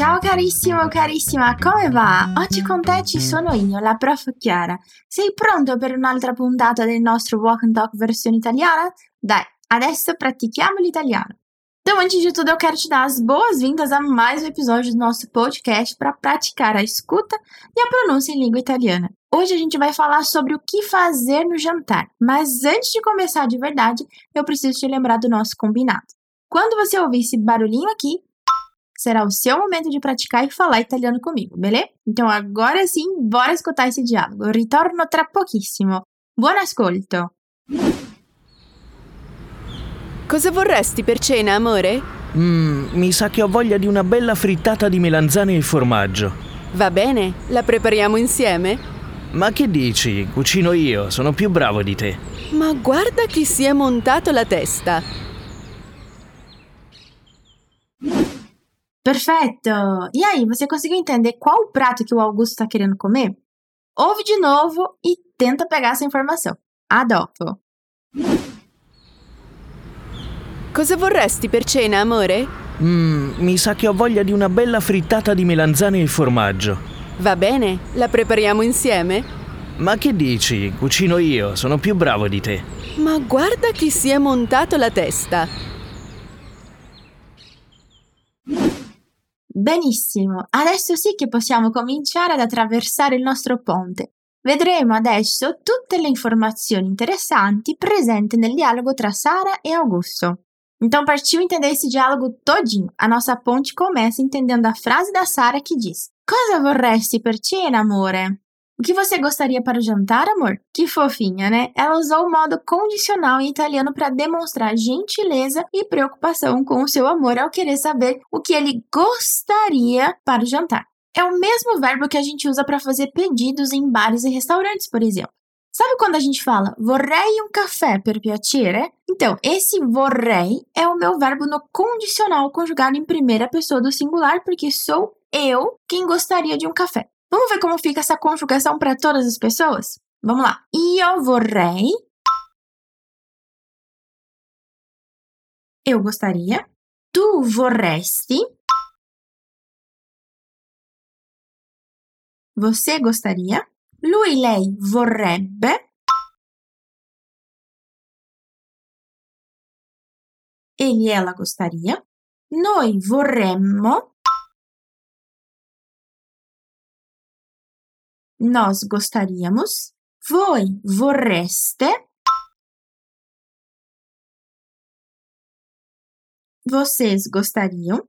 Ciao carissimo, carissima, come va? Oggi con te ci sono io, la prof Chiara. Sei pronto per un'altra puntata del nostro Walk and Talk versione italiana? Dai, adesso pratichiamo l'italiano. Então, antes de tudo, eu quero te dar as boas-vindas a mais um episódio do nosso podcast para praticar a escuta e a pronúncia em língua italiana. Hoje a gente vai falar sobre o que fazer no jantar, mas antes de começar de verdade, eu preciso te lembrar do nosso combinado. Quando você ouvir esse barulhinho aqui, será o seu momento de praticar e falar italiano comigo, beleza? Então agora sim, bora escutar esse diálogo. Ritorno tra pochissimo. Buon ascolto! Cosa vorresti per cena, amore? Mmm, mi sa che ho voglia di una bella frittata di melanzane e formaggio. Va bene, la prepariamo insieme? Ma che dici? Cucino io, sono più bravo di te. Ma guarda chi si è montato la testa. Perfeito! E aí, você conseguiu entender qual o prato que o Augusto está querendo comer? Ouve de novo e tenta pegar essa informação. A dopo. Cosa vorresti per cena, amore? Mmm, mi sa che ho voglia di una bella frittata di melanzane e formaggio. Va bene, la prepariamo insieme? Ma che dici? Cucino io, sono più bravo di te. Ma guarda chi si è montato la testa. Benissimo, adesso sì che possiamo cominciare ad attraversare il nostro ponte. Vedremo adesso tutte le informazioni interessanti presenti nel dialogo tra Sara e Augusto. Então, partiu entender esse diálogo todinho. A nossa ponte começa entendendo a frase da Sara que diz: Cosa vorresti per cena, amore? O que você gostaria para o jantar, amor? Que fofinha, né? Ela usou o modo condicional em italiano para demonstrar gentileza e preocupação com o seu amor ao querer saber o que ele gostaria para o jantar. É o mesmo verbo que a gente usa para fazer pedidos em bares e restaurantes, por exemplo. Sabe quando a gente fala vorrei um café per piacere? Então, esse vorrei é o meu verbo no condicional conjugado em primeira pessoa do singular, porque sou eu quem gostaria de um café. Vamos ver como fica essa conjugação para todas as pessoas? Vamos lá. Io vorrei. Eu gostaria. Tu vorresti. Você gostaria. Lui, lei vorrebbe. Ele, ela gostaria. Noi vorremmo. Nós gostaríamos. Voi vorreste. Vocês gostariam.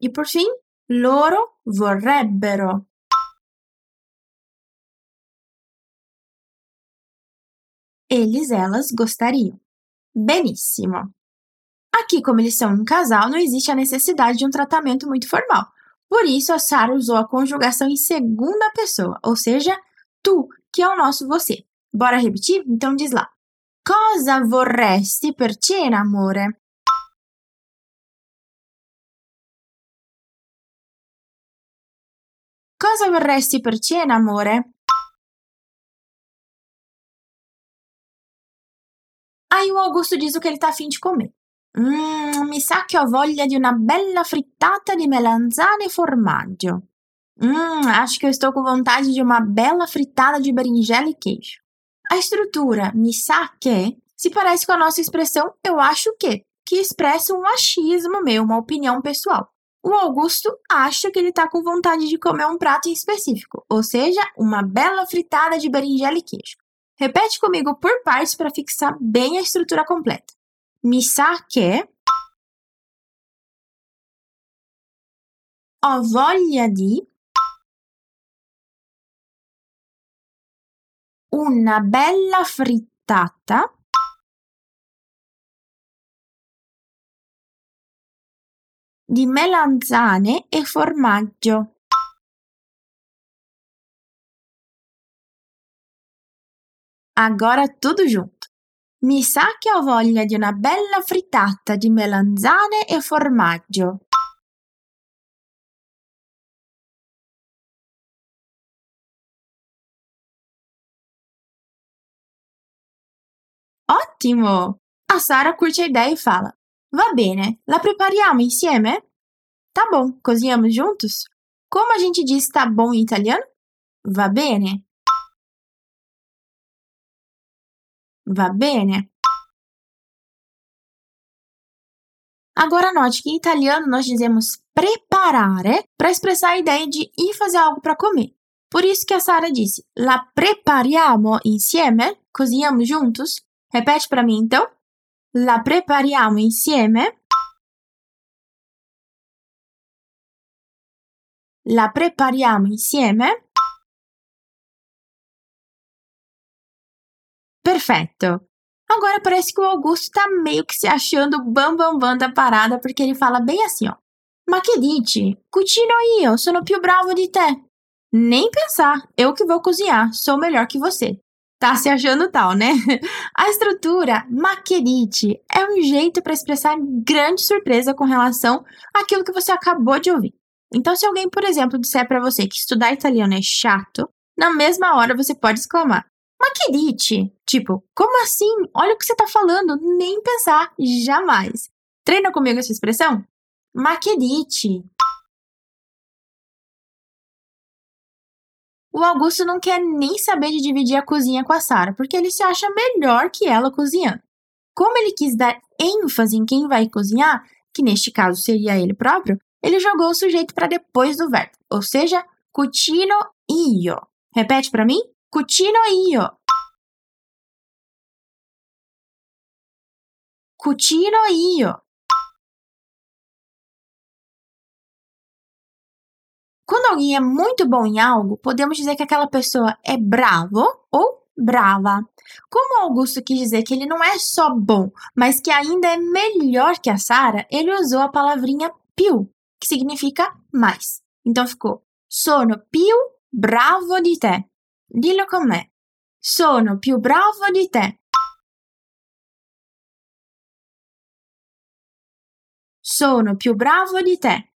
E por fim, loro vorrebbero. Eles, elas gostariam. Benissimo. Aqui, como eles são um casal, não existe a necessidade de um tratamento muito formal. Por isso, a Sara usou a conjugação em segunda pessoa, ou seja, tu, que é o nosso você. Bora repetir? Então diz lá. Cosa vorresti per cena, amore? Cosa vorresti per cena, amore? Aí o Augusto diz o que ele tá afim de comer. Mmm, mi sa che ho voglia di una bella frittata di melanzane e formaggio. Hum, acho que eu estou com vontade de uma bela fritada de berinjela e queijo. A estrutura mi sa che se parece com a nossa expressão eu acho que, que expressa um achismo meu, uma opinião pessoal. O Augusto acha que ele está com vontade de comer um prato em específico, ou seja, uma bela fritada de berinjela e queijo. Repete comigo por partes para fixar bem a estrutura completa. Mi sa che ho voglia di una bella frittata di melanzane e formaggio. Agora tudo junto. Mi sa che ho voglia di una bella frittata di melanzane e formaggio. Ottimo! A Sara curte a ideia e fala: Va bene, la prepariamo insieme? Tá bom, cozinhamos juntos? Como a gente diz tá bom em italiano? Va bene. Va bene. Agora note que em italiano nós dizemos preparare para expressar a ideia de ir fazer algo para comer. Por isso que a Sara disse: La prepariamo insieme? Cozinhamos juntos? Repete para mim então. La prepariamo insieme? La prepariamo insieme? Perfetto. Agora parece que o Augusto tá meio que se achando bam bam bam da parada porque ele fala bem assim, ó. Ma che dici? Cucino io, sono più bravo di te. Nem pensar, eu que vou cozinhar, sou melhor que você. Tá se achando tal, né? A estrutura ma che dici é um jeito para expressar grande surpresa com relação àquilo que você acabou de ouvir. Então, se alguém, por exemplo, disser para você que estudar italiano é chato, na mesma hora você pode exclamar: Ma che dici? Tipo, como assim? Olha o que você está falando, nem pensar, jamais. Treina comigo essa expressão? Ma che dici? O Augusto não quer nem saber de dividir a cozinha com a Sara, porque ele se acha melhor que ela cozinhando. Como ele quis dar ênfase em quem vai cozinhar, que neste caso seria ele próprio, ele jogou o sujeito para depois do verbo, ou seja, cucino io. Repete para mim? Cucino io. Cucino io. Quando alguém é muito bom em algo, podemos dizer que aquela pessoa é bravo ou brava. Como Augusto quis dizer que ele não é só bom, mas que ainda é melhor que a Sara, ele usou a palavrinha più, que significa mais. Então ficou: Sono più bravo di te. Dillo con me. Sono più bravo di te. Sono più bravo di te.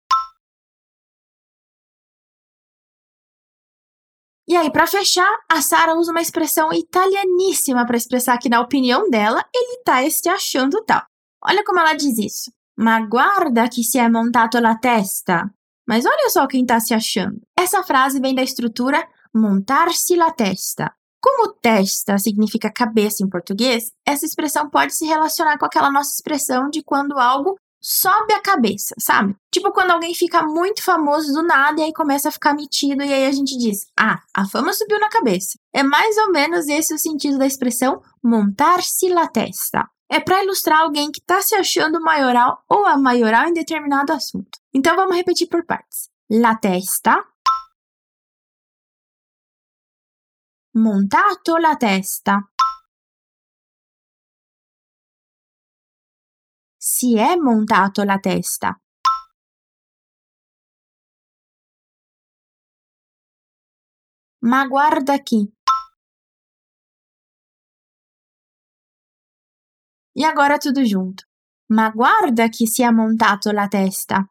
E aí, para fechar, a Sara usa uma expressão italianíssima para expressar que, na opinião dela, ele tá se achando tal. Olha como ela diz isso. Ma guarda que se é montato la testa. Mas olha só quem tá se achando. Essa frase vem da estrutura montar-se la testa. Como testa significa cabeça em português, essa expressão pode se relacionar com aquela nossa expressão de quando algo sobe a cabeça, sabe? Tipo quando alguém fica muito famoso do nada e aí começa a ficar metido e aí a gente diz: "Ah, a fama subiu na cabeça". É mais ou menos esse o sentido da expressão montar-se la testa. É para ilustrar alguém que está se achando maioral ou a maioral em determinado assunto. Então vamos repetir por partes. La testa montato la testa. Si è montato la testa. Ma guarda chi. E agora tudo junto. Ma guarda chi si è montato la testa.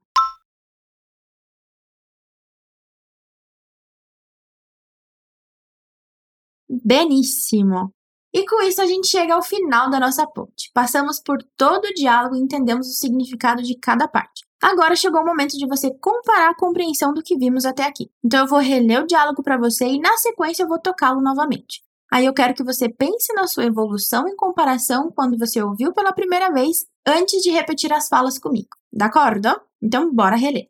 Benissimo! E com isso a gente chega ao final da nossa ponte. Passamos por todo o diálogo e entendemos o significado de cada parte. Agora chegou o momento de você comparar a compreensão do que vimos até aqui. Então eu vou reler o diálogo para você e na sequência eu vou tocá-lo novamente. Aí eu quero que você pense na sua evolução em comparação quando você ouviu pela primeira vez, antes de repetir as falas comigo. D'accordo? Então bora reler.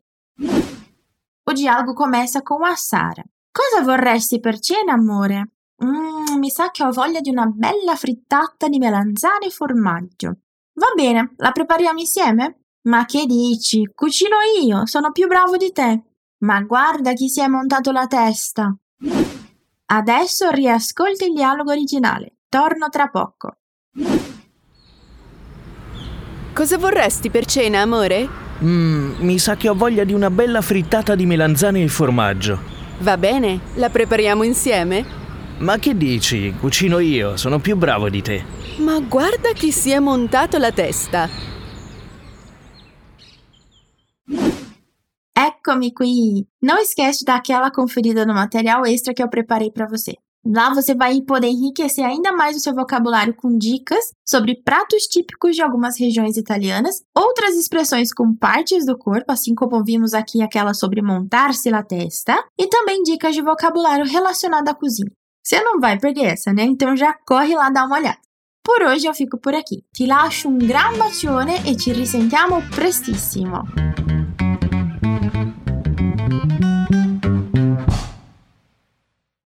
O diálogo começa com a Sara. Cosa vorresti per cena, amore? Mmm, mi sa che ho voglia di una bella frittata di melanzane e formaggio. Va bene, la prepariamo insieme? Ma che dici? Cucino io, sono più bravo di te. Ma guarda chi si è montato la testa. Adesso riascolti il dialogo originale. Torno tra poco. Cosa vorresti per cena, amore? Mmm, mi sa che ho voglia di una bella frittata di melanzane e formaggio. Va bene, la prepariamo insieme? Ma che dici? Cucino io, sono più bravo di te. Ma guarda chi si è montato la testa. Eccomi qui! Não esquece de dar aquela conferida no material extra que eu preparei para você. Lá você vai poder enriquecer ainda mais o seu vocabulário com dicas sobre pratos típicos de algumas regiões italianas, outras expressões com partes do corpo, assim como vimos aqui aquela sobre montar-se la testa, e também dicas de vocabulário relacionado à cozinha. Você não vai perder essa, né? Então já corre lá dar uma olhada. Por hoje eu fico por aqui. Ti lascio un gran bacione e ci risentiamo prestissimo.